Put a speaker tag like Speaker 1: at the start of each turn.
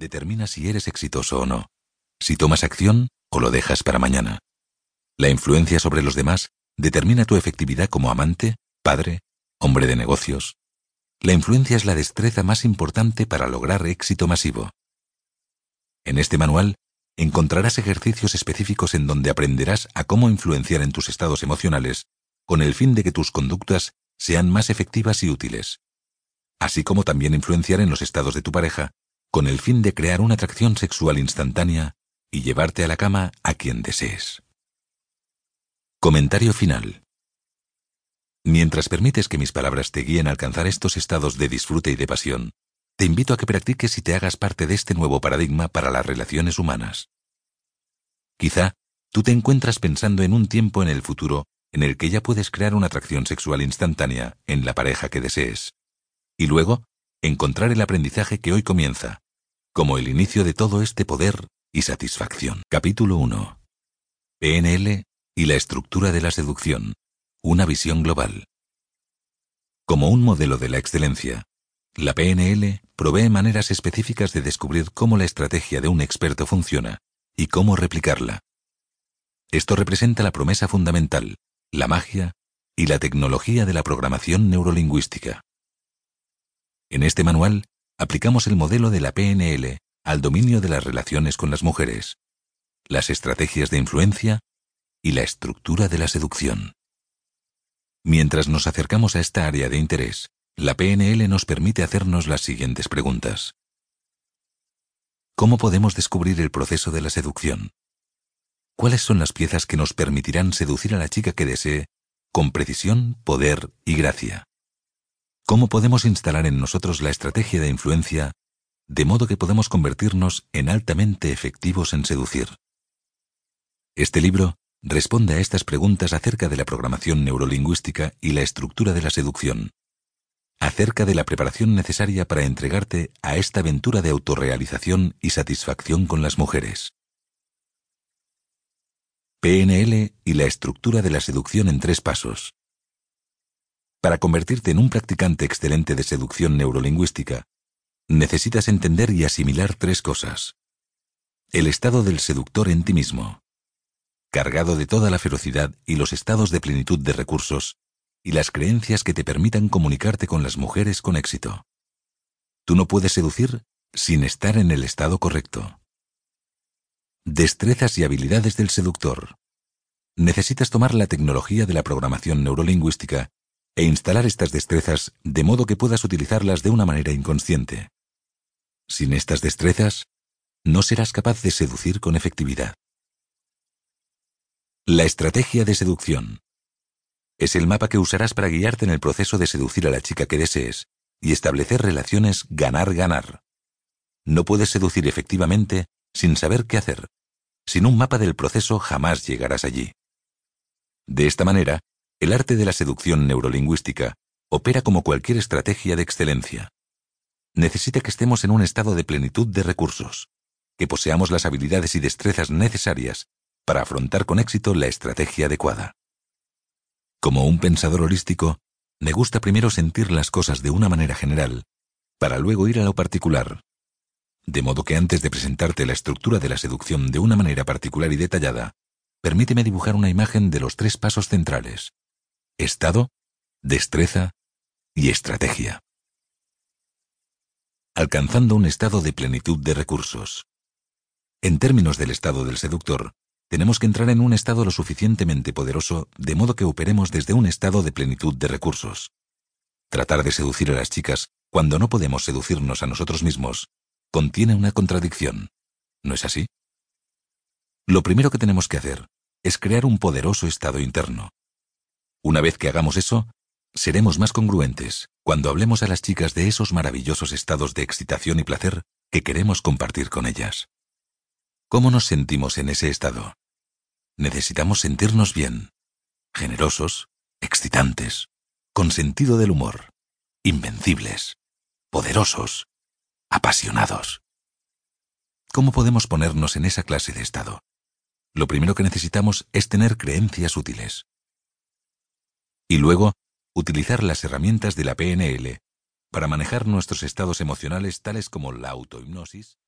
Speaker 1: determina si eres exitoso o no, si tomas acción o lo dejas para mañana. La influencia sobre los demás determina tu efectividad como amante, padre, hombre de negocios. La influencia es la destreza más importante para lograr éxito masivo. En este manual encontrarás ejercicios específicos en donde aprenderás a cómo influenciar en tus estados emocionales con el fin de que tus conductas sean más efectivas y útiles, así como también influenciar en los estados de tu pareja con el fin de crear una atracción sexual instantánea y llevarte a la cama a quien desees. Comentario final. Mientras permites que mis palabras te guíen a alcanzar estos estados de disfrute y de pasión, te invito a que practiques y te hagas parte de este nuevo paradigma para las relaciones humanas. Quizá tú te encuentras pensando en un tiempo en el futuro en el que ya puedes crear una atracción sexual instantánea en la pareja que desees, y luego encontrar el aprendizaje que hoy comienza, como el inicio de todo este poder y satisfacción. Capítulo 1. PNL y la estructura de la seducción. Una visión global. Como un modelo de la excelencia, la PNL provee maneras específicas de descubrir cómo la estrategia de un experto funciona y cómo replicarla. Esto representa la promesa fundamental, la magia y la tecnología de la programación neurolingüística. En este manual, aplicamos el modelo de la PNL al dominio de las relaciones con las mujeres, las estrategias de influencia y la estructura de la seducción. Mientras nos acercamos a esta área de interés, la PNL nos permite hacernos las siguientes preguntas. ¿Cómo podemos descubrir el proceso de la seducción? ¿Cuáles son las piezas que nos permitirán seducir a la chica que desee con precisión, poder y gracia? ¿Cómo podemos instalar en nosotros la estrategia de influencia de modo que podemos convertirnos en altamente efectivos en seducir? Este libro responde a estas preguntas acerca de la programación neurolingüística y la estructura de la seducción, acerca de la preparación necesaria para entregarte a esta aventura de autorrealización y satisfacción con las mujeres. PNL y la estructura de la seducción en tres pasos. Para convertirte en un practicante excelente de seducción neurolingüística, necesitas entender y asimilar tres cosas. El estado del seductor en ti mismo, cargado de toda la ferocidad y los estados de plenitud de recursos, y las creencias que te permitan comunicarte con las mujeres con éxito. Tú no puedes seducir sin estar en el estado correcto. Destrezas y habilidades del seductor. Necesitas tomar la tecnología de la programación neurolingüística e instalar estas destrezas de modo que puedas utilizarlas de una manera inconsciente. Sin estas destrezas, no serás capaz de seducir con efectividad. La estrategia de seducción es el mapa que usarás para guiarte en el proceso de seducir a la chica que desees y establecer relaciones ganar-ganar. No puedes seducir efectivamente sin saber qué hacer. Sin un mapa del proceso jamás llegarás allí. De esta manera, el arte de la seducción neurolingüística opera como cualquier estrategia de excelencia. Necesita que estemos en un estado de plenitud de recursos, que poseamos las habilidades y destrezas necesarias para afrontar con éxito la estrategia adecuada. Como un pensador holístico, me gusta primero sentir las cosas de una manera general, para luego ir a lo particular. De modo que antes de presentarte la estructura de la seducción de una manera particular y detallada, permíteme dibujar una imagen de los tres pasos centrales estado, destreza y estrategia. Alcanzando un estado de plenitud de recursos. En términos del estado del seductor, tenemos que entrar en un estado lo suficientemente poderoso de modo que operemos desde un estado de plenitud de recursos. Tratar de seducir a las chicas cuando no podemos seducirnos a nosotros mismos contiene una contradicción. ¿No es así? Lo primero que tenemos que hacer es crear un poderoso estado interno. Una vez que hagamos eso, seremos más congruentes cuando hablemos a las chicas de esos maravillosos estados de excitación y placer que queremos compartir con ellas. ¿Cómo nos sentimos en ese estado? Necesitamos sentirnos bien, generosos, excitantes, con sentido del humor, invencibles, poderosos, apasionados. ¿Cómo podemos ponernos en esa clase de estado? Lo primero que necesitamos es tener creencias útiles y luego utilizar las herramientas de la PNL para manejar nuestros estados emocionales tales como la autohipnosis,